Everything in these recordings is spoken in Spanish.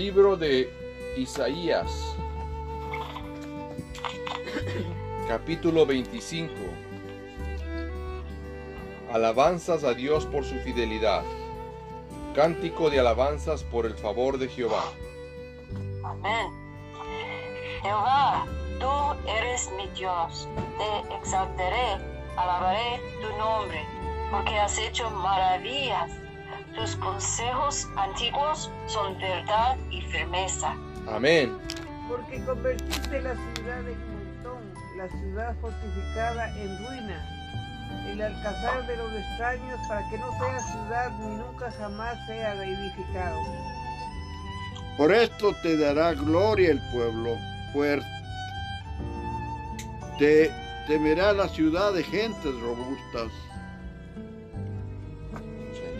libro de Isaías, capítulo 25. Alabanzas a Dios por su fidelidad. Cántico de alabanzas por el favor de Jehová. Amén. Jehová, tú eres mi Dios. Te exaltaré, alabaré tu nombre, porque has hecho maravillas. Tus consejos antiguos son verdad y firmeza. Amén. Porque convertiste la ciudad en montón, la ciudad fortificada en ruina, el alcázar de los extraños para que no sea ciudad ni nunca jamás sea reedificado. Por esto te dará gloria el pueblo fuerte. Te temerá la ciudad de gentes robustas.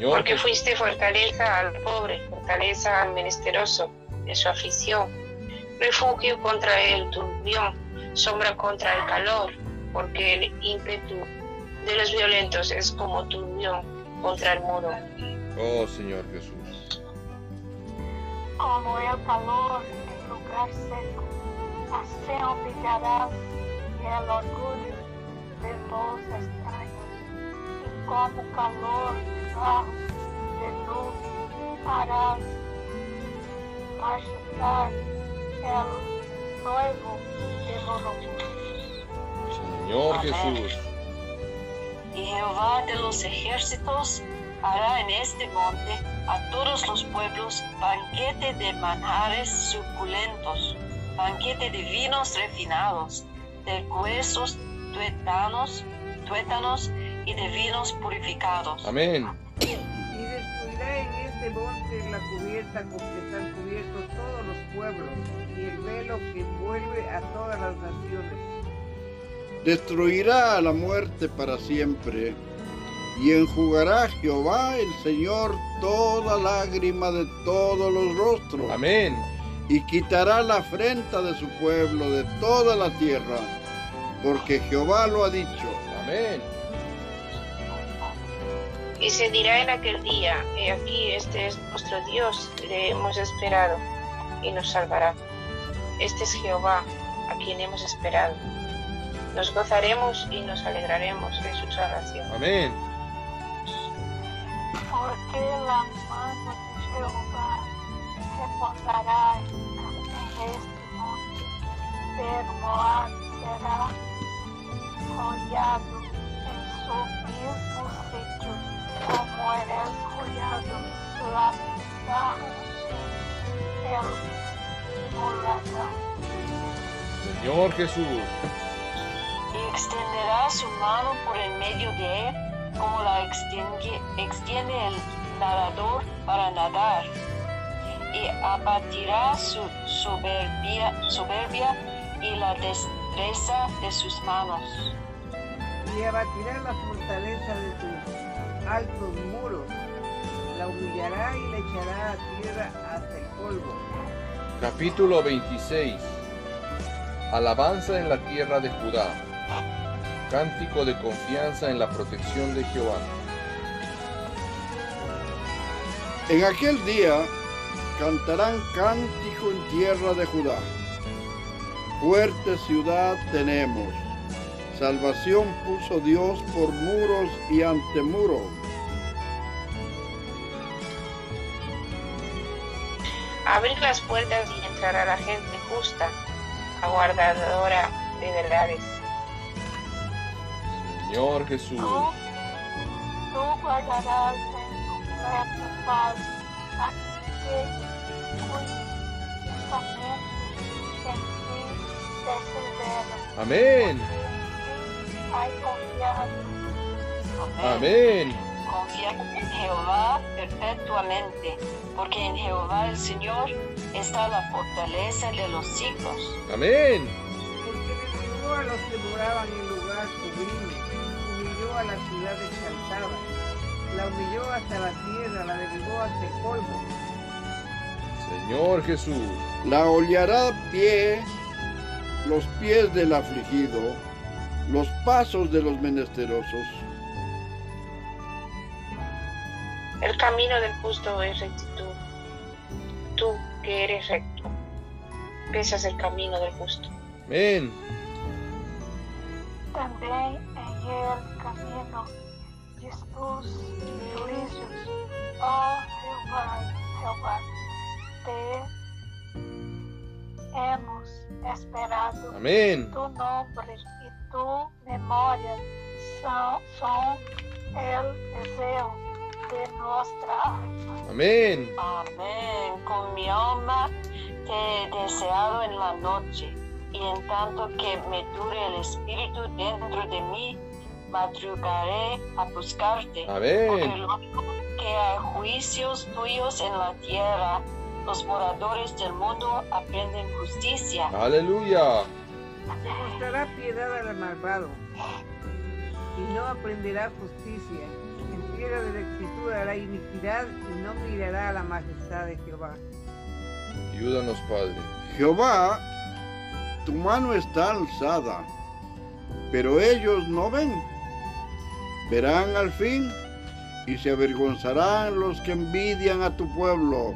Señor, Porque fuiste fortaleza al pobre, fortaleza al menesteroso de su afición, refugio contra el turbión, sombra contra el calor, porque el ímpetu de los violentos es como turbión contra el muro. oh Señor Jesús. como el calor en lugar seco, así olvidarás el orgullo de los extraños, y como calor harás marchar el de los. Señor. Jesús. Y Jehová de los ejércitos hará en este monte a todos los pueblos banquete de manjares suculentos, banquete de vinos refinados, de huesos tuétanos, tuétanos y de vinos purificados. Amén. Y destruirá en este monte la cubierta con que están cubiertos todos los pueblos, y el velo que envuelve a todas las naciones. Destruirá a la muerte para siempre. Y enjugará Jehová el Señor toda lágrima de todos los rostros. Amén. y quitará la afrenta de su pueblo de toda la tierra, porque Jehová lo ha dicho. Amén. Y se dirá en aquel día, he aquí, este es nuestro Dios, le hemos esperado y nos salvará. Este es Jehová, a quien hemos esperado. Nos gozaremos y nos alegraremos de su salvación. Amén. porque la mano de Jehová reposará en este monte, pero será hollado Señor Jesús. y extenderá su mano por el medio de él, como la extiende, extiende el nadador para nadar, y abatirá su soberbia, soberbia y la destreza de sus manos. Y abatirá la fortaleza de sus altos muros, la humillará y la echará a tierra hasta el polvo. Capítulo 26. Alabanza en la tierra de Judá. Cántico de confianza en la protección de Jehová. En aquel día cantarán cántico en tierra de Judá. Fuerte ciudad tenemos. Salvación puso Dios por muros y ante muros. Abrir las puertas y entrará la gente justa, aguardadora de verdades. Señor Jesús. Tú, tú guardarás en completa paz a que en ti. Amén. Hay confianza. Amén. Confía en Jehová perpetuamente, porque en Jehová el Señor está la fortaleza de los siglos. Amén. Porque derribó a los que moraban en lugar sublime, humilló a la ciudad exaltada, la humilló hasta la tierra, la derribó hasta el polvo. Señor Jesús. La hollará a pie los pies del afligido, los pasos de los menesterosos. El camino del justo es rectitud. Tú, porque eres recto. Pesas el camino del justo. Amén. Também em el caminho de tus juízos, ó Jeová, Jeová, te hemos esperado. Amén. Tu nombre tu memoria son, son el deseo de nuestra alma. Amén. Amén. Con mi alma te he deseado en la noche, y en tanto que me dure el espíritu dentro de mí, madrugaré a buscarte. Porque Amén. luego que hay juicios tuyos en la tierra, los moradores del mundo aprenden justicia. Aleluya. Mostrará piedad al malvado y no aprenderá justicia. En tierra de rectitud hará iniquidad y no mirará a la majestad de Jehová. Ayúdanos, Padre. Jehová, tu mano está alzada, pero ellos no ven. Verán al fin y se avergonzarán los que envidian a tu pueblo,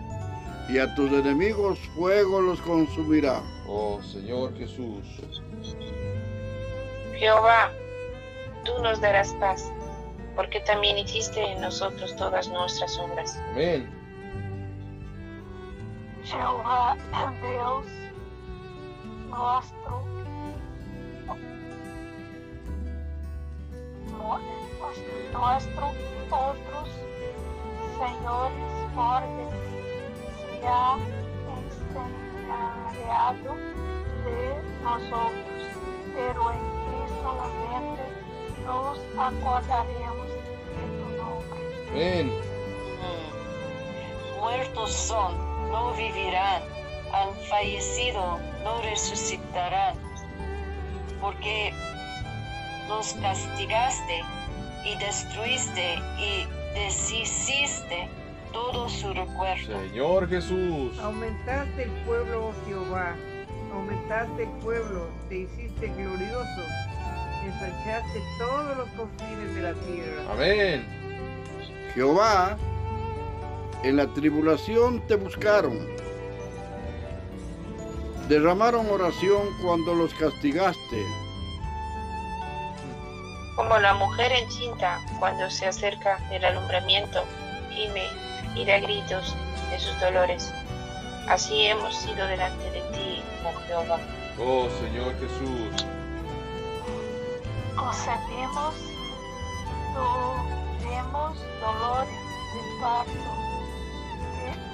y a tus enemigos fuego los consumirá. Oh Señor Jesús. Jehová, tú nos darás paz, porque también hiciste en nosotros todas nuestras obras. Amén. Jehová, Deus nuestro, mo- nuestro, otros señores orden se ha de nosotros, pero en ti solamente nos acordaremos de tu nombre. Amén. Mm. Muertos son, no vivirán, han fallecido, no resucitarán, porque los castigaste y destruiste y deshiciste todo su recuerdo. Señor Jesús. Aumentaste el pueblo, oh Jehová, aumentaste el pueblo, te hiciste glorioso, ensanchaste todos los confines de la tierra. Amén. Jehová, en la tribulación te buscaron. Derramaron oración cuando los castigaste. Como la mujer encinta cuando se acerca el alumbramiento, gime y da gritos de sus dolores. Así hemos sido delante de ti, oh Jehová. Oh Señor Jesús. concebimos, tuvimos dolores de parto,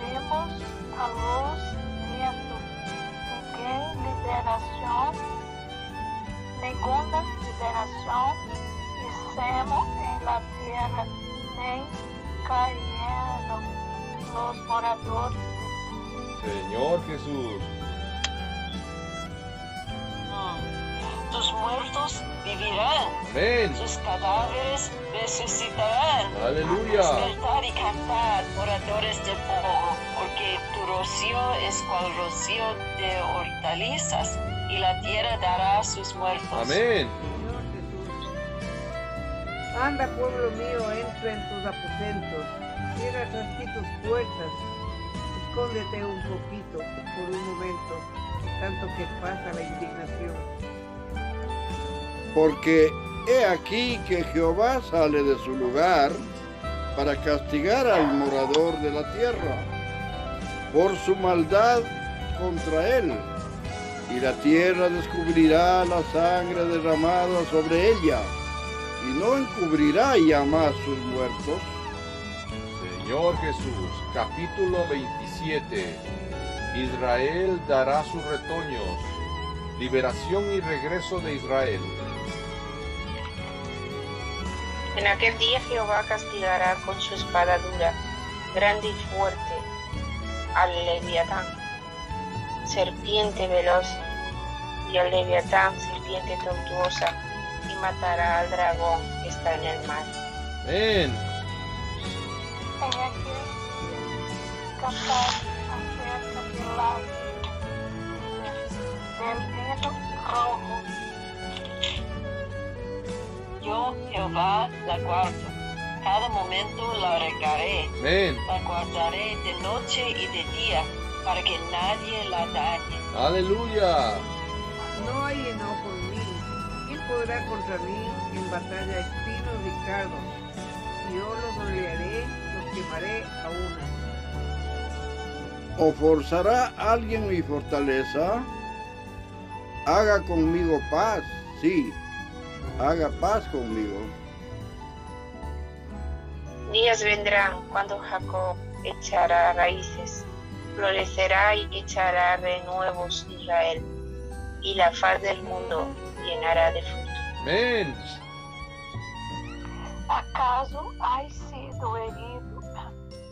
demos a luz viendo, ninguém liberação, ninguna liberação hicimos en la tierra, los moradores Señor Jesús. Tus muertos vivirán, Amén. sus cadáveres resucitarán. Aleluya. Despertar y cantar, moradores del polvo, porque tu rocío es cual rocío de hortalizas, y la tierra dará a sus muertos. Amén. Anda, pueblo mío, entra en tus aposentos, cierra tras ti tus puertas, escóndete un poquito por un momento, tanto que pasa la indignación. Porque he aquí que Jehová sale de su lugar para castigar al morador de la tierra por su maldad contra él. Y la tierra descubrirá la sangre derramada sobre ella y no encubrirá ya más sus muertos. Señor Jesús, capítulo 27. Israel dará sus retoños. Liberación y regreso de Israel. En aquel día Jehová castigará con su espada dura, grande y fuerte, al leviatán, serpiente veloz, y al leviatán, serpiente tortuosa, matará al dragón que está en el mar. Amén. Rojo. Yo, Jehová, la guardo. Cada momento la regaré. Amén. La guardaré de noche y de día, para que nadie la dañe. Aleluya. No hay enojo en mí. ¿Quién podrá contra mí en batalla espinos y cardos? Y yo los rodearé, los quemaré a una. ¿O forzará alguien mi fortaleza? Haga conmigo paz, sí, haga paz conmigo. Días vendrán cuando Jacob echará raíces, florecerá y echará renuevos Israel, y la faz del mundo llenará de fruto. Amén. ¿Acaso hay sido herido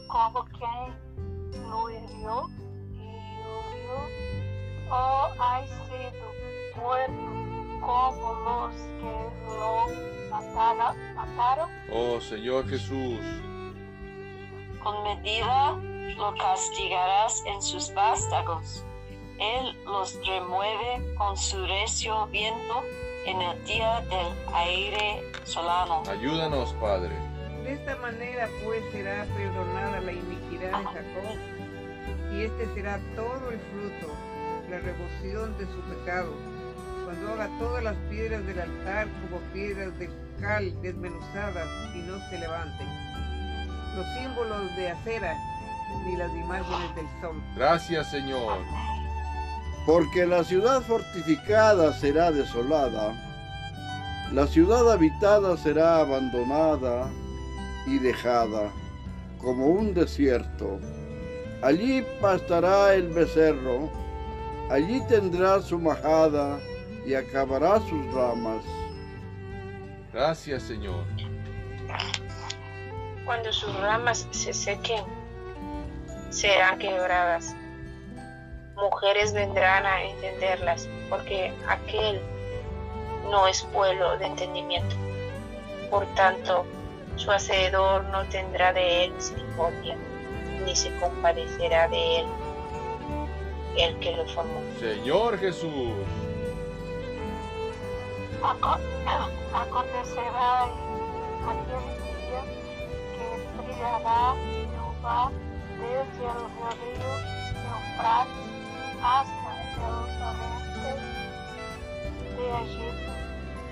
como quien lo hirió y hirió? ¿O hay sido muerto como los que lo matara- mataron? Oh Señor Jesús. Con medida lo castigarás en sus vástagos. Él los remueve con su recio viento en el día del aire solano. Ayúdanos, Padre. De esta manera pues será perdonada la iniquidad de Jacob, y este será todo el fruto, la remoción de su pecado, cuando haga todas las piedras del altar como piedras de cal desmenuzadas y no se levanten, los símbolos de acera ni las imágenes del sol. Gracias, Señor. Porque la ciudad fortificada será desolada, la ciudad habitada será abandonada y dejada como un desierto. Allí pastará el becerro, allí tendrá su majada y acabará sus ramas. Gracias, Señor. Cuando sus ramas se sequen, serán quebradas. Mujeres vendrán a entenderlas, porque aquel no es pueblo de entendimiento. Por tanto, su hacedor no tendrá de él misericordia, ni se compadecerá de él el que lo formó. Señor Jesús. Aco- Acontecerá en aquel día que brillará Jehová desde el río Eufrates hasta el oriente de Egipto,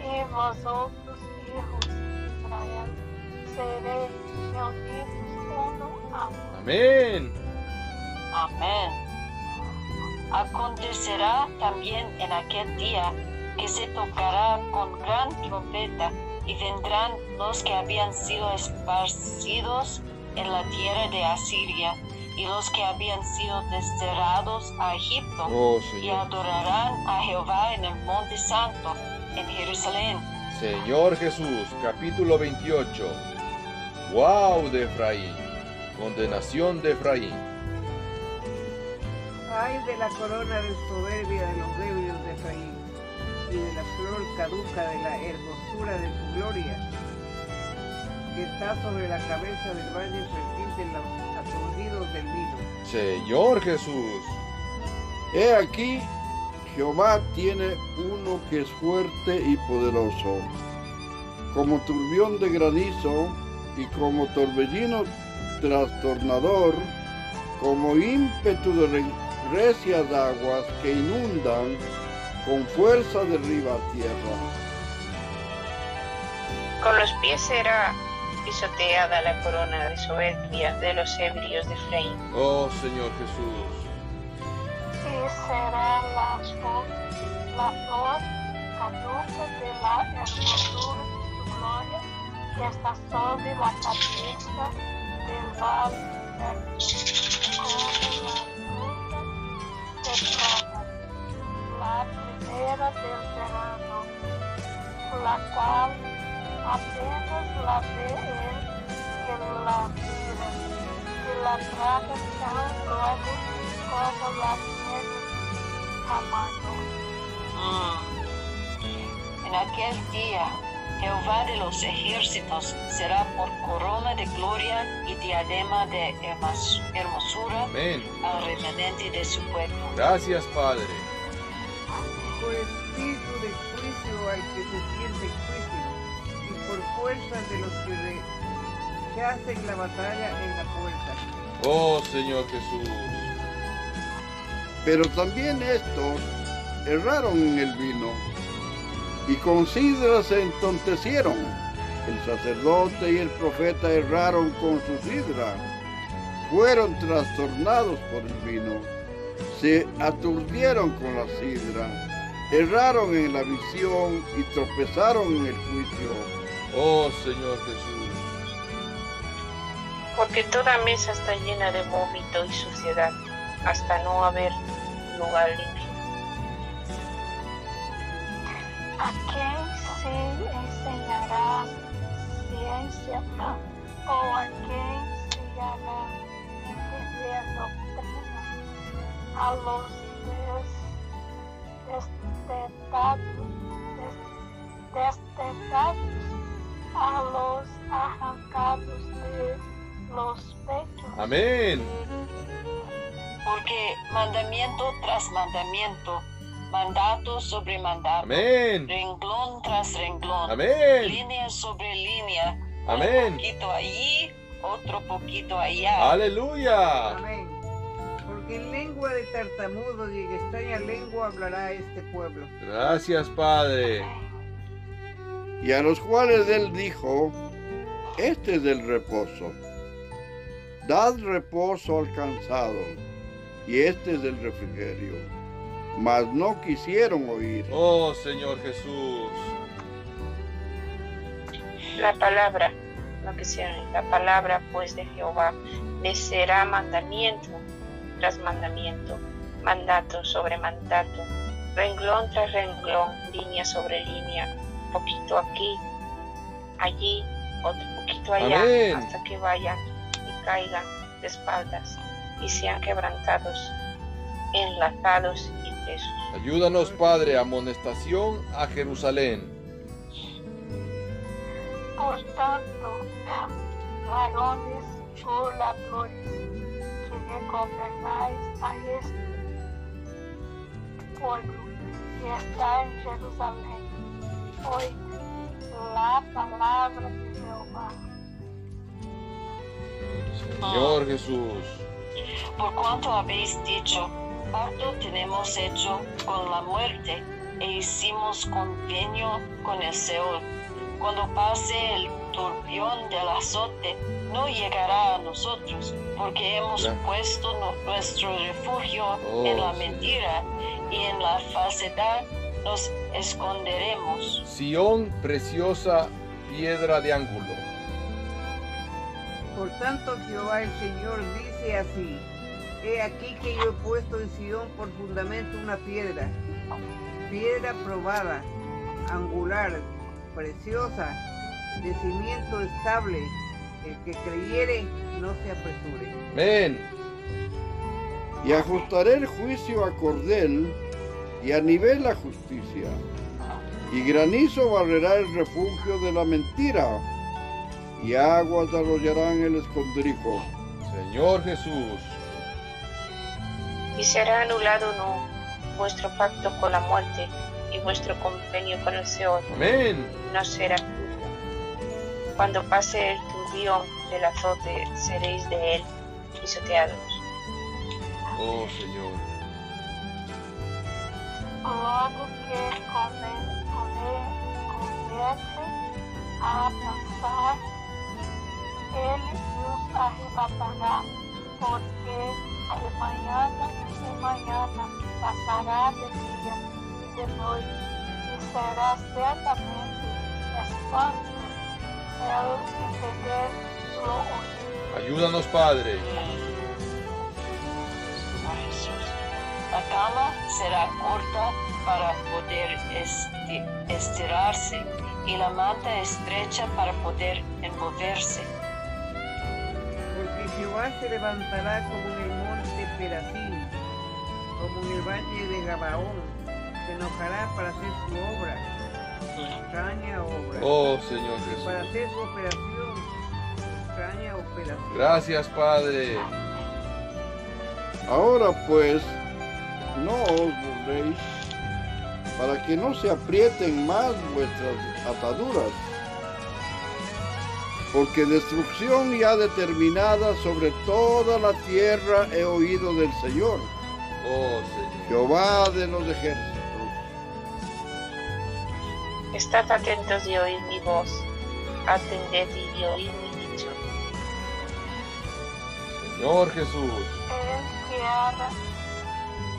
y vosotros, hijos de Israel, seréis reunidos uno a uno. Amén. Amén. Acontecerá también en aquel día que se tocará con gran trompeta y vendrán los que habían sido esparcidos en la tierra de Asiria y los que habían sido desterrados a Egipto Oh y adorarán a Jehová en el monte santo en Jerusalén. Señor Jesús, capítulo 28. Wow de Efraín. Condenación de Efraín. Ay de la corona de soberbia de los ebrios de Efraín, y de la flor caduca de la hermosura de su gloria, que está sobre la cabeza del valle aturdidos del vino. Señor Jesús. He aquí, Jehová tiene uno que es fuerte y poderoso, como turbión de granizo y como torbellino trastornador, como ímpetu de re- recias aguas que inundan, con fuerza derriba tierra. Con los pies será pisoteada la corona de soberbia de los ebrios de Efraín. Oh Señor Jesús. y será la flor, la flor caduca de la hermosura de su gloria que está sobre la cabeza del valle verde, como la fruta la primera del verano, la cual apenas la ve él que la mira, y la traga tan luego como la nieve amando. Mm. En aquel día, Jehová de los ejércitos será por corona de gloria y diadema de hermosura Amén. al remanente de su pueblo. Gracias, Padre. Por espíritu de juicio al que se siente de los que, re- que hacen la batalla en la puerta. Oh Señor Jesús. Pero también estos erraron en el vino y con sidra se entontecieron. El sacerdote y el profeta erraron con su sidra. Fueron trastornados por el vino. Se aturdieron con la sidra. Erraron en la visión y tropezaron en el juicio. Oh Señor Jesús. Porque toda mesa está llena de vómito y suciedad, hasta no haber lugar limpio. ¿A quién se enseñará ciencia o a quién se hará entender doctrina? A los des- destetados, des- destetados, los arrancados de los pechos. Amén. Porque mandamiento tras mandamiento, mandato sobre mandato, Amén. renglón tras renglón, Amén. línea sobre línea, Amén. un poquito allí, otro poquito allá. Aleluya. Amén. Porque en lengua de tartamudos y en extraña lengua hablará este pueblo. Gracias, Padre. Y a los cuales él dijo, este es el reposo. Dad reposo al cansado, y este es el refrigerio. Mas no quisieron oír. Oh Señor Jesús. La palabra, no quisieron, la palabra pues de Jehová les será mandamiento tras mandamiento, mandato sobre mandato, renglón tras renglón, línea sobre línea, poquito aquí, allí, otro poquito allá, Amén. hasta que vayan y caigan de espaldas y sean quebrantados, enlazados y presos. Ayúdanos, Padre, amonestación a Jerusalén. Por tanto, varones oradores, que gobernáis a este pueblo que está en Jerusalén, la palabra de Jehová. Señor Jesús. Por cuanto habéis dicho, pacto tenemos hecho con la muerte e hicimos convenio con el Seol. Cuando pase el turbión del azote, no llegará a nosotros, porque hemos Ya. puesto nu- nuestro refugio Oh, en la mentira y en la falsedad nos esconderemos. Sión, preciosa piedra de ángulo. Por tanto Jehová el Señor dice así, he aquí que yo he puesto en Sion por fundamento una piedra, piedra probada, angular, preciosa, de cimiento estable, el que creyere no se apresure. Amén. Y ajustaré el juicio a cordel y a nivel a justicia. Y granizo barrerá el refugio de la mentira. Y aguas arrollarán el escondrijo. Señor Jesús. y será anulado no vuestro pacto con la muerte y vuestro convenio con el Seol Amén. no será. Cuando pase el turbión del azote seréis de él pisoteados. Oh Señor. Logo que come- come- comece a avançar, ele os arrebatará, porque de manhã e manhã passará de dia e de noite, e será certamente espanto el entender lo oído. Ayúdanos, Padre. La cama será corta para poder esti- estirarse y la manta estrecha para poder envolverse. Porque Jehová se levantará como en el monte Perazín, como en el valle de Gabaón, se enojará para hacer su obra, su extraña obra, Oh Señor para Jesús. hacer su operación, su extraña operación. Gracias, Padre. Ahora pues, no os burléis, para que no se aprieten más vuestras ataduras. Porque destrucción ya determinada sobre toda la tierra he oído del Señor. Oh Señor. Jehová de los ejércitos. Estad atentos y oíd mi voz. Atended y oíd mi dicho. Señor Jesús.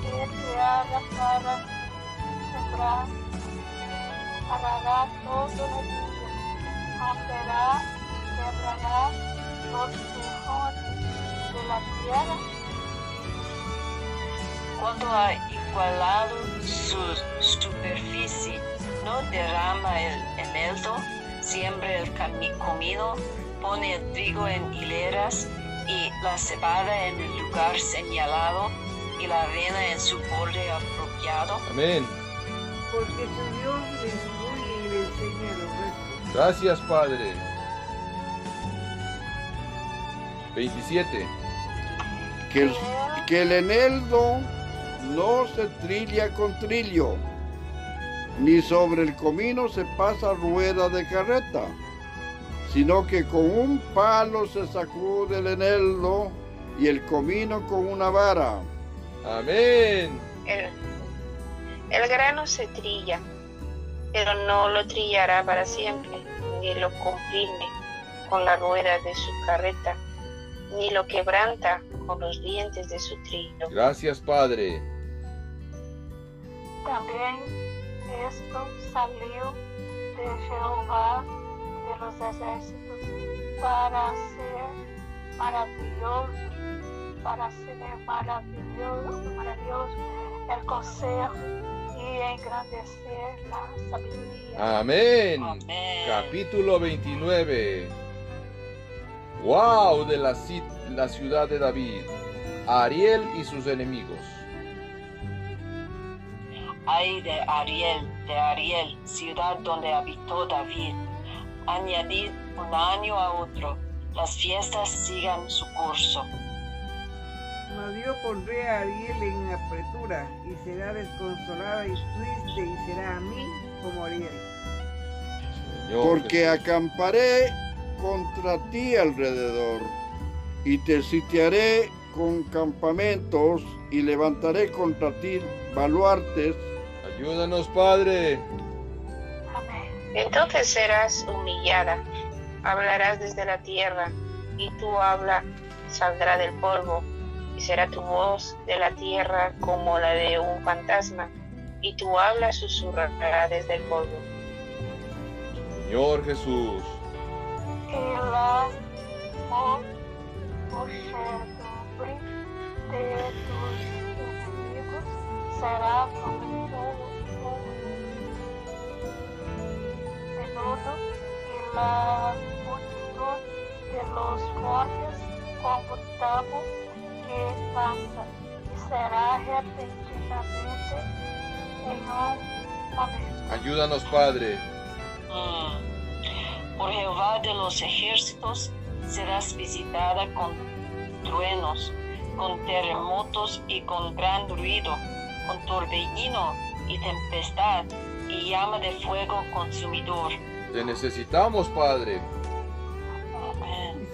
Haga, el que haga para sembrar, arará todo el día, romperá, quebrará los de la tierra, Cuando ha igualado su superficie, no derrama el eneldo, siembra el comino, pone el trigo en hileras y la cebada en el lugar señalado y la avena en su borde apropiado. Amén. Porque su Dios le instruye y le enseña los restos. Gracias, Padre. 27. Que el, que el eneldo no se trilla con trillo, ni sobre el comino se pasa rueda de carreta, sino que con un palo se sacude el eneldo y el comino con una vara. Amén. El, el grano se trilla, pero no lo trillará para siempre, ni lo comprime con la rueda de su carreta, ni lo quebranta con los dientes de su trillo. Gracias, Padre. También esto salió de Jehová de los ejércitos para ser maravilloso, para ser maravilloso, maravilloso el consejo y engrandecer la sabiduría. Amén. Amén. Capítulo 29. Wow de la, ci- la ciudad de David. Ariel y sus enemigos. Ay de Ariel, de Ariel, ciudad donde habitó David. Añadid un año a otro, las fiestas sigan su curso. Yo pondré a Ariel en apretura y será desconsolada y triste y será a mí como Ariel. Señor Porque Jesús. acamparé contra ti alrededor y te sitiaré con campamentos y levantaré contra ti baluartes Ayúdanos, Padre. Amén. Entonces serás humillada, hablarás desde la tierra, y tu habla saldrá del polvo, y será tu voz de la tierra como la de un fantasma, y tu habla susurrará desde el polvo. Señor Jesús. Muchedumbre de tus enemigos será como un menudo y la multitud de los fuertes como tamo que pasa y será repentinamente en un momento. Ayúdanos, Padre. Mm. Por Jehová de los ejércitos serás visitada con truenos, con terremotos y con gran ruido, con torbellino y tempestad y llama de fuego consumidor. Te necesitamos, Padre.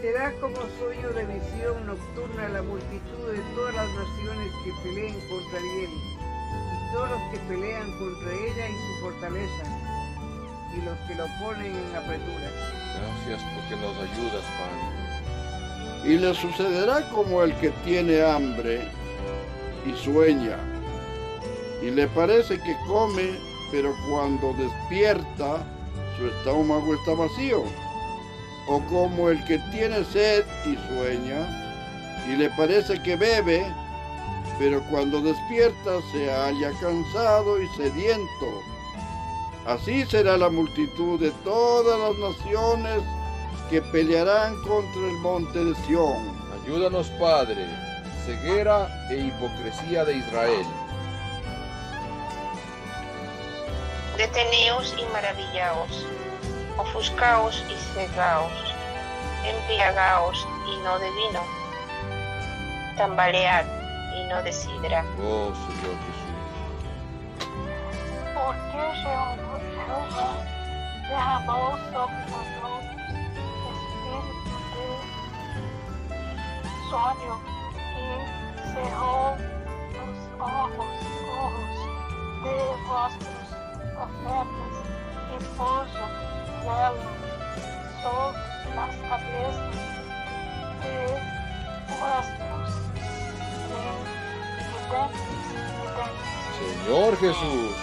Será como sueño de visión nocturna la multitud de todas las naciones que peleen contra Ariel, y todos los que pelean contra ella y su fortaleza, y los que lo ponen en apretura. Gracias porque nos ayudas, Padre. y le sucederá como el que tiene hambre y sueña y le parece que come pero cuando despierta su estómago está vacío o como el que tiene sed y sueña y le parece que bebe pero cuando despierta se halla cansado y sediento así será la multitud de todas las naciones que pelearán contra el monte de Sión. Ayúdanos, Padre. Ceguera e hipocresía de Israel. Deteneos y maravillaos, ofuscaos y cegaos, embriagaos y no de vino, tambalead y no de sidra. Oh, Señor Jesús. Porque Jehová, Jehová derramou sobre nosotros espírito de sonho e cerrou os ojos, ojos de vuestros profetas y puso sobre las cabezas de vuestros videntes. Señor Jesús.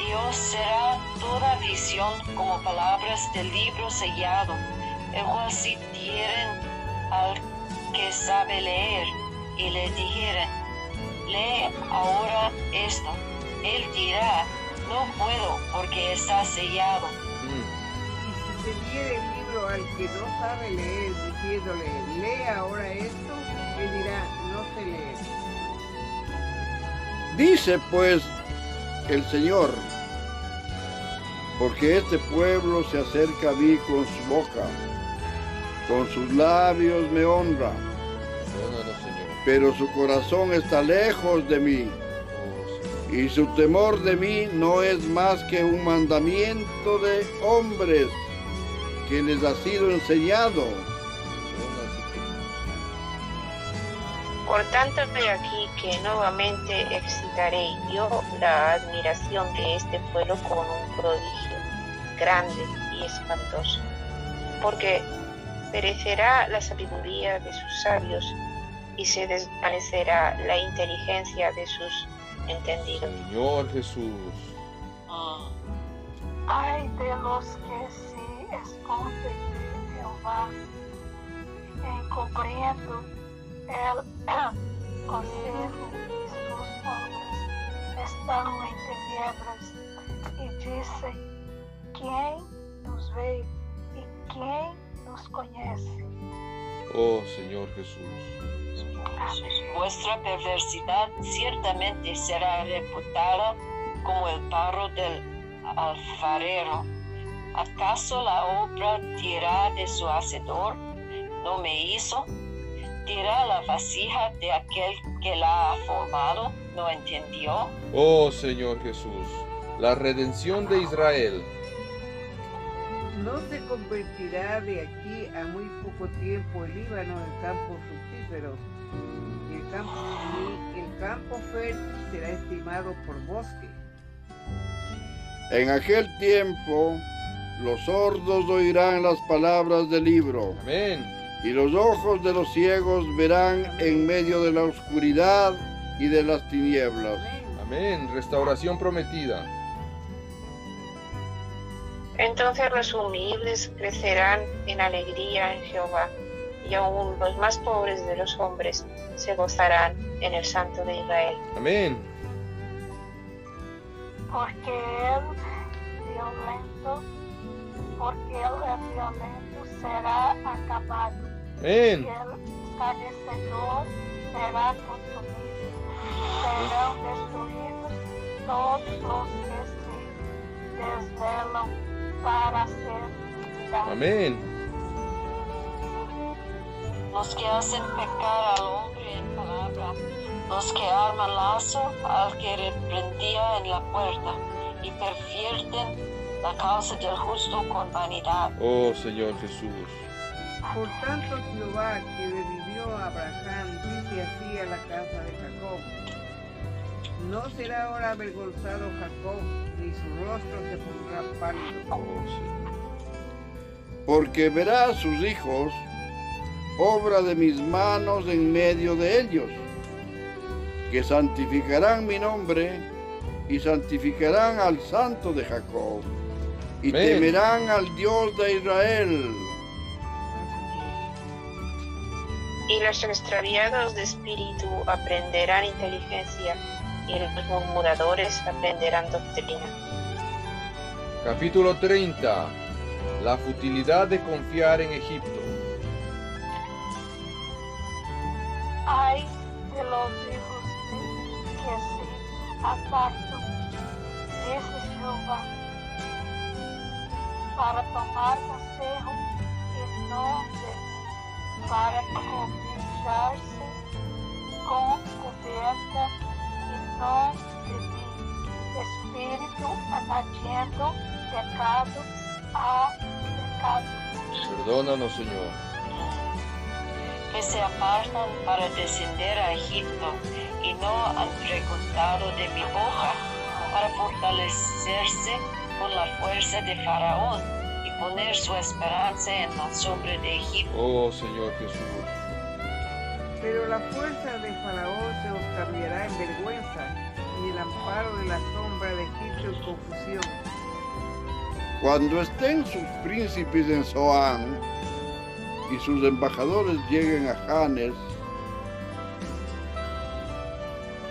Y os será toda visión como palabras del libro sellado, el cual si dieren al que sabe leer y le dijeren, lee ahora esto, él dirá, no puedo porque está sellado. Mm. Y si se diere el libro al que no sabe leer, diciéndole, lee ahora esto, él dirá, no sé leer. Dice pues el Señor, porque este pueblo se acerca a mí con su boca, con sus labios me honra, pero su corazón está lejos de mí. Y su temor de mí no es más que un mandamiento de hombres que les ha sido enseñado. Por tanto, he aquí que nuevamente excitaré yo la admiración de este pueblo con un prodigio grande y espantoso, porque perecerá la sabiduría de sus sabios y se desvanecerá la inteligencia de sus entendidos. Señor Jesús. Mm. Ay de los que se esconden de Jehová, encubriendo el consejo y sus obras están en tinieblas y dicen, ¿quién nos ve y quién nos conoce? Oh Señor Jesús. Vuestra perversidad ciertamente será reputada como el barro del alfarero. ¿Acaso la obra dirá de su hacedor, no me hizo? Dirá la vasija de aquel que la ha formado, no entendió. Oh Señor Jesús. La redención de Israel. ¿No se convertirá de aquí a muy poco tiempo el Líbano en campo fructífero? Campo, el campo fértil será estimado por bosque. En aquel tiempo los sordos oirán las palabras del libro. Amén. y los ojos de los ciegos verán en medio de la oscuridad y de las tinieblas. Amén. Amén. Restauración prometida. Entonces los humildes crecerán en alegría en Jehová, y aún los más pobres de los hombres se gozarán en el Santo de Israel. Amén. porque el violento, porque el violento será acabado, y Amén. el escarnecedor será consumido. Serán destruidos todos los que se desvelan para ser. Amén. Los que hacen pecar al hombre en palabra, los que arman lazo al que reprendía en la puerta y pervierten la causa del justo con vanidad. Oh Señor Jesús. Por tanto, Jehová que revivió a Abraham dice así a la casa de Jacob: No será ahora avergonzado Jacob, ni su rostro se pondrá pálido. Oh. Porque verá a sus hijos, obra de mis manos en medio de ellos, que santificarán mi nombre y santificarán al santo de Jacob, y Amén. temerán al Dios de Israel. Y los extraviados de espíritu aprenderán inteligencia, y los murmuradores aprenderán doctrina. Capítulo 30. La futilidad de confiar en Egipto. Ay de los hijos de que se apartan, dice Jehová, para tomar consejo y no de mí, para cobijarse con cubierta y no de mí, espíritu añadiendo pecado a pecado. Perdónanos, Señor. Que se apartan para descender a Egipto y no han preguntado de mi boca para fortalecerse con la fuerza de Faraón y poner su esperanza en la sombra de Egipto. Oh Señor Jesús. Pero la fuerza de Faraón se os cambiará en vergüenza y el amparo de la sombra de Egipto en confusión. Cuando estén sus príncipes en Zoán y sus embajadores lleguen a Janes,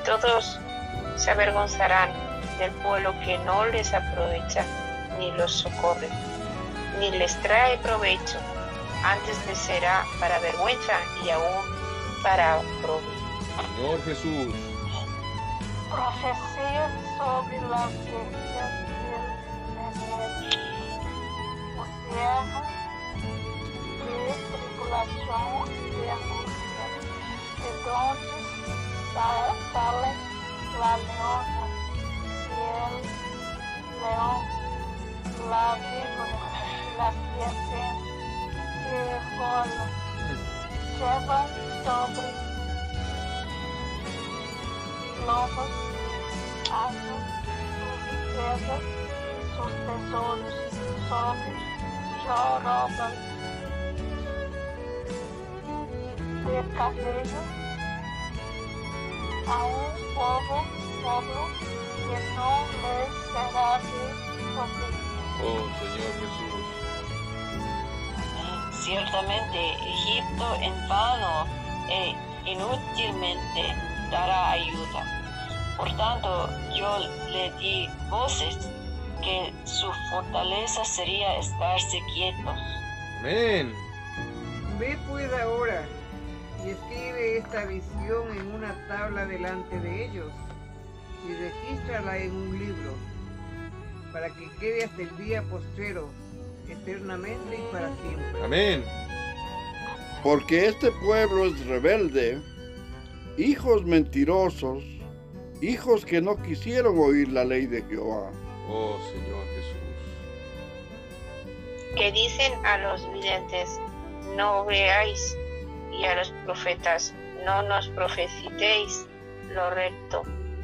Todos se avergonzarán del pueblo que no les aprovecha ni los socorre, ni les trae provecho. Antes les será para vergüenza y aún para provecho. Señor Jesús. Profecías sobre del y de angustia, de donde sa- sale la leona y el león, la víbora y la serpiente que vola, llevan sobre lomos, asnos, sus riquezas y sus tesoros sobre jorobas de camellos a un povo, pueblo que no les será de provecho. Oh Señor Jesús. Ciertamente Egipto en vano e inútilmente dará ayuda. Por tanto, yo le di voces que su fortaleza sería estarse quietos. Amén. Ve pues ahora y escribe esta visión en una tabla delante de ellos y regístrala en un libro para que quede hasta el día postrero, eternamente y para siempre. Amén. porque este pueblo es rebelde, hijos mentirosos, hijos que no quisieron oír la ley de Jehová. Oh Señor Jesús. Que dicen a los videntes, no veáis, y a los profetas, no nos profeticéis lo recto.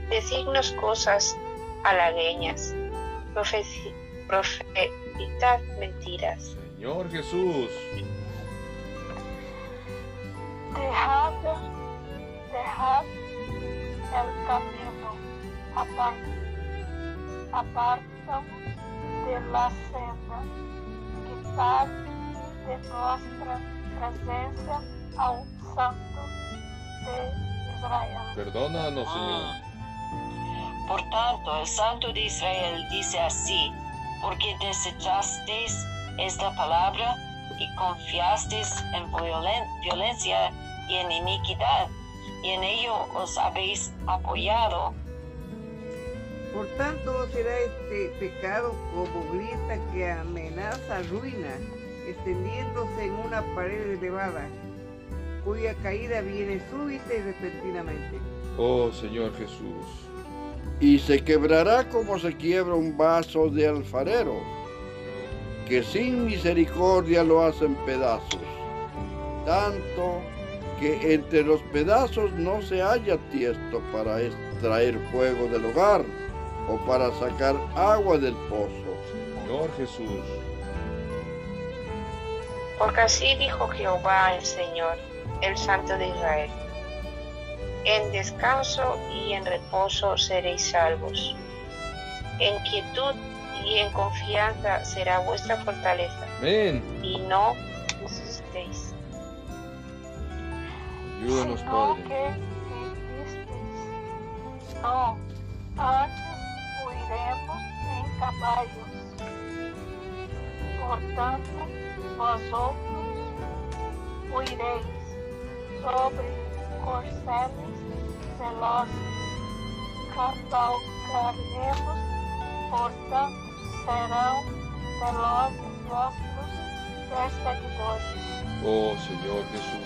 Decidnos cosas halagueñas, profeci- profetizad mentiras. Señor Jesús. Dejad, dejad el camino, apart, apartaos de la senda, quitad de nuestra presencia a un santo de Israel. Perdónanos, Señor. Por tanto, el Santo de Israel dice así, porque desechasteis esta palabra y confiasteis en violen- violencia y en iniquidad, y en ello os habéis apoyado. Por tanto será este pecado como grita que amenaza ruina, extendiéndose en una pared elevada, cuya caída viene súbita y repentinamente. Oh Señor Jesús. Y se quebrará como se quiebra un vaso de alfarero, que sin misericordia lo hacen pedazos, tanto que entre los pedazos no se halla tiesto para extraer fuego del hogar o para sacar agua del pozo. Señor Jesús. Porque así dijo Jehová el Señor, el Santo de Israel. En descanso y en reposo seréis salvos. En quietud y en confianza será vuestra fortaleza, Amén. y no insistéis. Ayúdanos, sino Padre. que dijisteis, no, antes huiremos en caballos. Por tanto, vosotros huiréis sobre corceles velozes, cabalgaremos, por tanto, serão velozes vossos perseguidores. Oh Señor Jesús.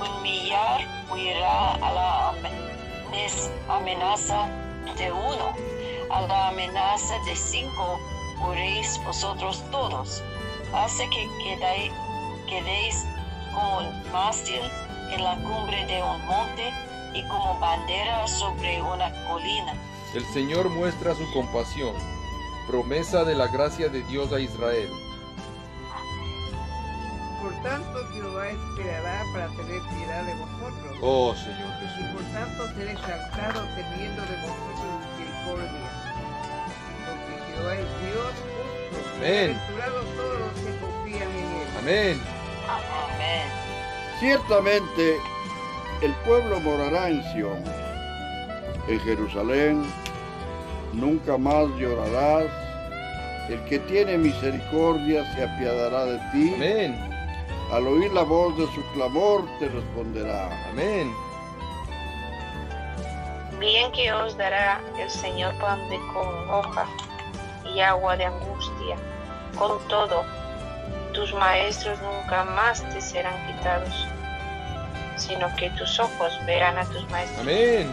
Humillar huirá a la amen- amenaza de uno, a la amenaza de cinco huiréis vosotros todos. Hace que quedai- quedéis como un mástil en la cumbre de un monte y como bandera sobre una colina. El Señor muestra su compasión, promesa de la gracia de Dios a Israel. Por tanto, Jehová esperará para tener piedad de vosotros. Oh Señor Y Jesús. por tanto será exaltado teniendo de vosotros misericordia. Porque Jehová es Dios justo. Amén. Todos los que confían en él. Amén. Amén. Ciertamente el pueblo morará en Sión. En Jerusalén nunca más llorarás. El que tiene misericordia se apiadará de ti. Amén. Al oír la voz de su clamor te responderá. Amén. Bien que os dará el Señor pan de congoja y agua de angustia. Con todo, tus maestros nunca más te serán quitados, sino que tus ojos verán a tus maestros. Amén.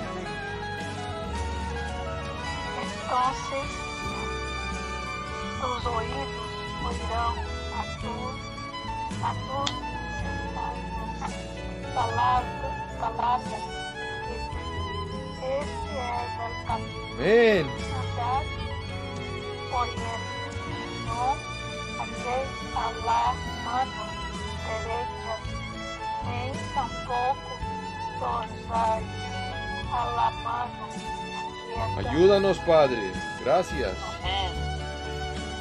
Entonces tus oídos oirán a tus, a tus palabras, palabras que este es el camino. Amén. Él, no a la mano derecha, ni tampoco torzáis a la mano izquierda. Ayúdanos, Padre. Gracias. Amén.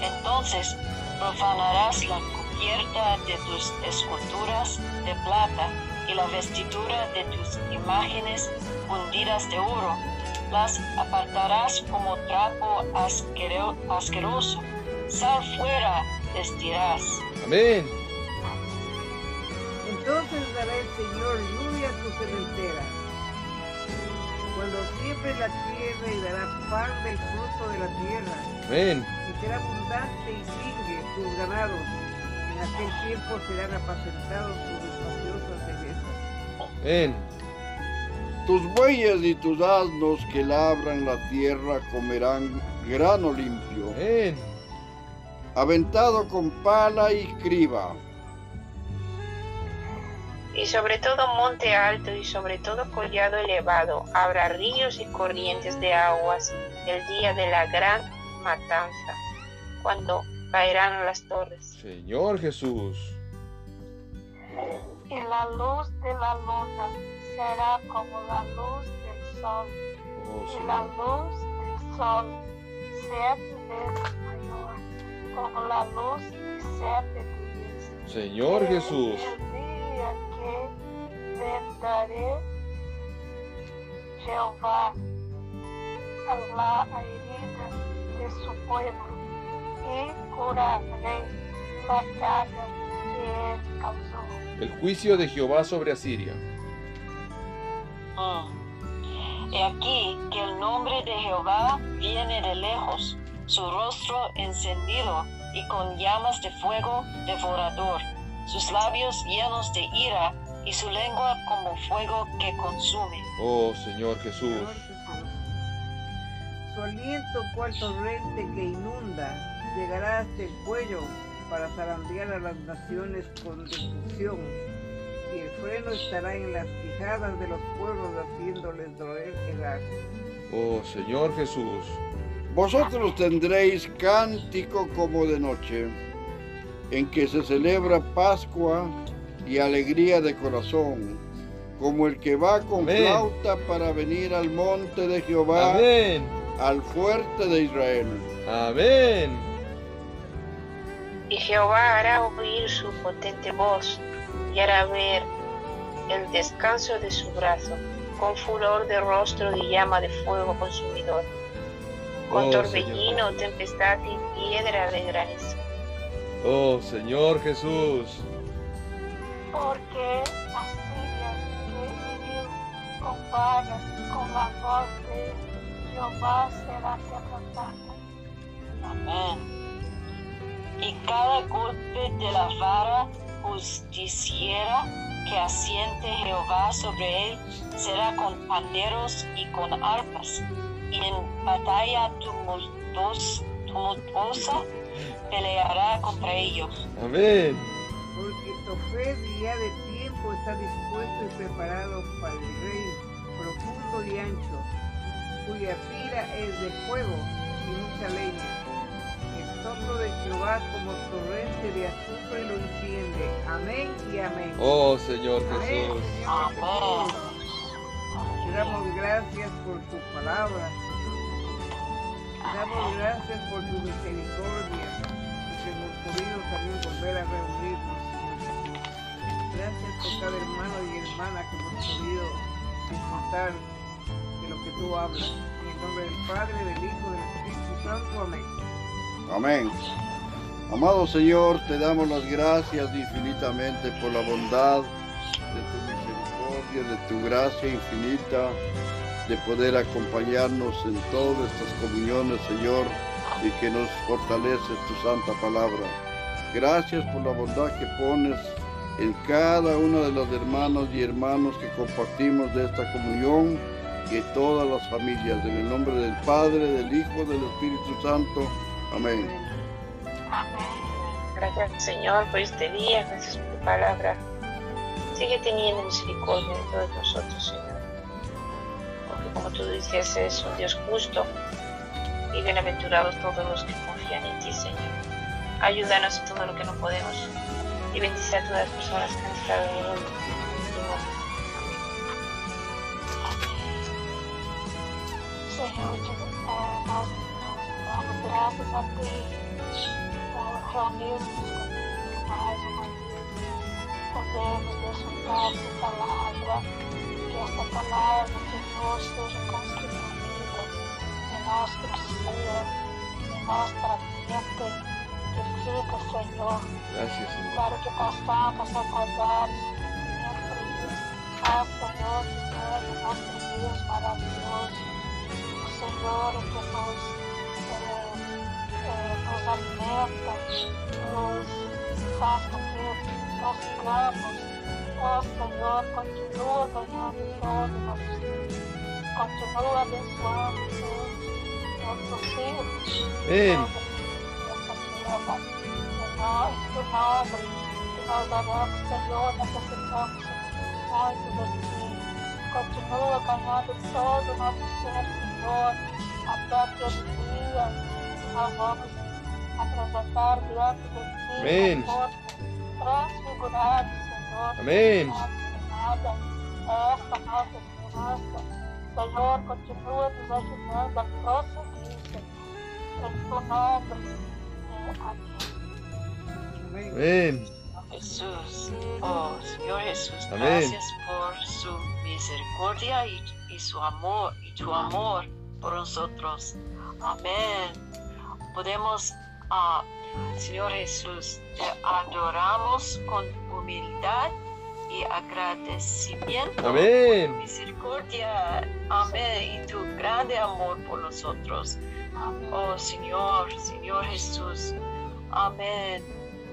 Entonces profanarás la cubierta de tus esculturas de plata y la vestidura de tus imágenes fundidas de oro. Las apartarás como trapo asquero- asqueroso. Sal fuera, les dirás. Amén. Entonces dará el Señor lluvia a tu cementera. Cuando siembre la tierra y dará pan del fruto de la tierra, Amén. y será abundante y sigue tus ganados. En aquel tiempo serán apacentados tus espaciosas bellezas. Amén. Tus bueyes y tus asnos que labran la tierra comerán grano limpio, Amén. Aventado con pala y criba. Y sobre todo monte alto y sobre todo collado elevado habrá ríos y corrientes de aguas el día de la gran matanza, cuando caerán las torres. Señor Jesús. Y la luz de la luna será como la luz del sol, Oh, y la luz del sol veces mayor, como la luz de siete días. Señor Jesús. El día que vendaré Jehová a la herida de su pueblo y curaré la llaga que él causó. El juicio de Jehová sobre Asiria. Mm. He aquí que el nombre de Jehová viene de lejos, su rostro encendido y con llamas de fuego devorador, sus labios llenos de ira y su lengua como fuego que consume. Oh Señor Jesús. Señor Jesús. Su aliento cual torrente que inunda llegará hasta el cuello para zarandear a las naciones con destrucción. Y el freno estará en las quijadas de los pueblos haciéndoles doler el arco. Oh Señor Jesús. Vosotros tendréis cántico como de noche, en que se celebra Pascua y alegría de corazón, como el que va con Amén. flauta para venir al monte de Jehová, Amén. al fuerte de Israel. Amén. Y Jehová hará oír su potente voz y hará ver el descanso de su brazo, con furor de rostro y llama de fuego consumidor, con Oh, torbellino, tempestad y piedra de granizo. Oh Señor Jesús. porque Asiria que hirió con varas, con la voz de Jehová será quebrantada. Amén. Y cada golpe de la vara justiciera que asiente Jehová sobre él será con panderos y con arpas. Y en batalla tumultuos- tumultuosa peleará contra ellos. Amén. Porque Tofet ya de tiempo está dispuesto y preparado para el rey. profundo y ancho, cuya tira es de fuego y mucha leña. El soplo de Jehová como torrente de azufre lo enciende. Amén y amén. Oh Señor Amén, Jesús. Señor Jesús. Te damos gracias por tu palabra. Te damos gracias por tu misericordia, que hemos podido también volver a reunirnos. Gracias por cada hermano y hermana que hemos podido disfrutar de lo que tú hablas. En el nombre del Padre, del Hijo y del Espíritu Santo. Amén. Amén. Amado Señor, te damos las gracias infinitamente por la bondad de tu gracia infinita, de poder acompañarnos en todas estas comuniones, Señor, y que nos fortaleces tu santa palabra. Gracias por la bondad que pones en cada uno de los hermanos y hermanos que compartimos de esta comunión y todas las familias. En el nombre del Padre, del Hijo, del Espíritu Santo. Amén. Gracias Señor por este día, gracias por tu palabra. Sigue teniendo misericordia de todos nosotros, Señor. Porque como tú dices, es un Dios justo y bienaventurados todos los que confían en ti, Señor. Ayúdanos en todo lo que no podemos y bendice a todas las personas que han estado en el mundo. Señor, yo, eh, gracias a ti por reunirnos con una Podemos disfrutar tu palabra, que esta palabra, Senhor, seja construída em nosso ser, em nossa mente, que fica, Senhor, para que possamos acordar sempre ah, Senhor, que seja o nosso Deus maravilhoso, o Senhor que nos, eh, eh, nos alimenta, nos faz com que nós sigamos. Ó Senhor, continua ganhando todos nossos dias, continua abençoando todos nossos filhos. Amén. Senhor, tu nome, que nós amamos, Senhor, necessitamos muito de Ti. Continua ganhando todo o nosso ser, Senhor, até aquele dia nós vamos apresentar diante de Ti Amém. corpo transfigurado, Senhor. Amém. Nada esta nossa esperança. Senhor, continua nos ajudando a prosseguir, Senhor. Em Tu nome. É, Amém. Amén. Amén. Jesús, oh Señor Jesús, gracias por su misericordia y, y su amor y tu amor por nosotros. Amén. Podemos, ah, Señor Jesús, te adoramos con humildad y agradecimiento por Amén. tu misericordia. Amén. Y tu grande amor por nosotros. Oh Señor, Señor Jesús. Amén.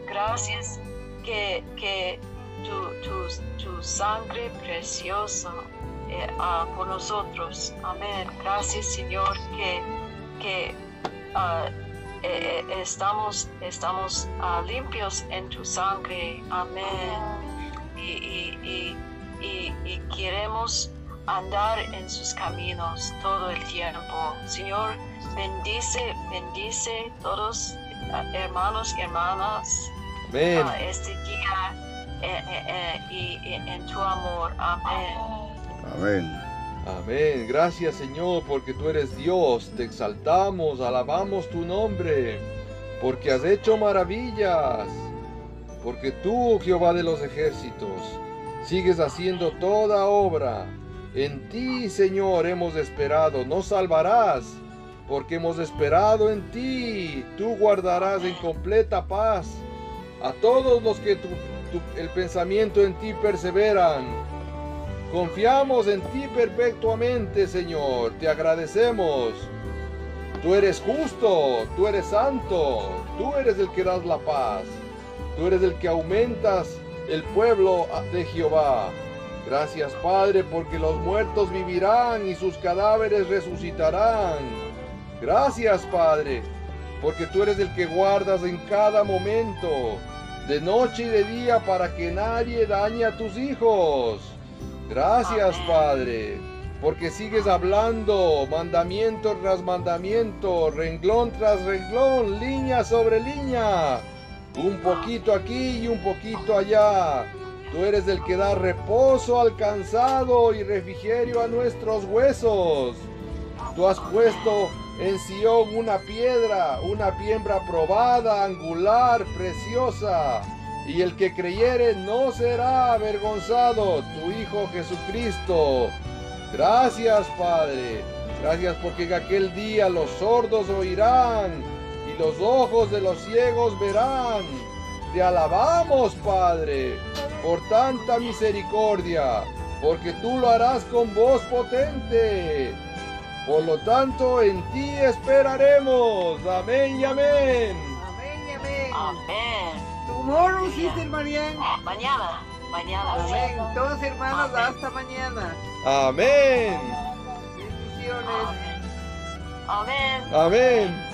Gracias que, que tu, tu, tu sangre preciosa eh, ah, por nosotros. Amén. Gracias Señor que, que ah, eh, eh, estamos, estamos ah, limpios en tu sangre. Amén. Y, y- y- y- y queremos andar en sus caminos todo el tiempo. Señor, bendice, bendice todos ah, hermanos y hermanas Amén. ah, este día eh, eh, eh, y, y en tu amor. Amén. Amén. Amén. Gracias Señor porque tú eres Dios. Te exaltamos, alabamos tu nombre. Porque has hecho maravillas. Porque tú, Jehová de los ejércitos, sigues haciendo toda obra. En ti, Señor, hemos esperado. Nos salvarás. Porque hemos esperado en ti. Tú guardarás en completa paz a todos los que el pensamiento en ti perseveran. Confiamos en ti perpetuamente, Señor. Te agradecemos. Tú eres justo, tú eres santo, tú eres el que das la paz. Tú eres el que aumentas el pueblo de Jehová. Gracias, Padre, porque los muertos vivirán y sus cadáveres resucitarán. Gracias, Padre, porque tú eres el que guardas en cada momento, de noche y de día, para que nadie dañe a tus hijos. Gracias, Amén. Padre. porque sigues hablando mandamiento tras mandamiento, renglón tras renglón, línea sobre línea, un poquito aquí y un poquito allá. Tú eres el que da reposo al cansado y refrigerio a nuestros huesos. Tú has puesto en Sion una piedra, una piedra probada, angular, preciosa. Y el que creyere no será avergonzado, tu Hijo Jesucristo. Gracias, Padre. Gracias porque en aquel día los sordos oirán y los ojos de los ciegos verán. Te alabamos, Padre, por tanta misericordia, porque tú lo harás con voz potente. Por lo tanto, en ti esperaremos. Amén y amén. Amén y amén. Amén. Tomorrow, Sister Marian. Mañana, mañana. Amén. Todos hermanos, hasta mañana. Amén. Bendiciones. Amén. Amén.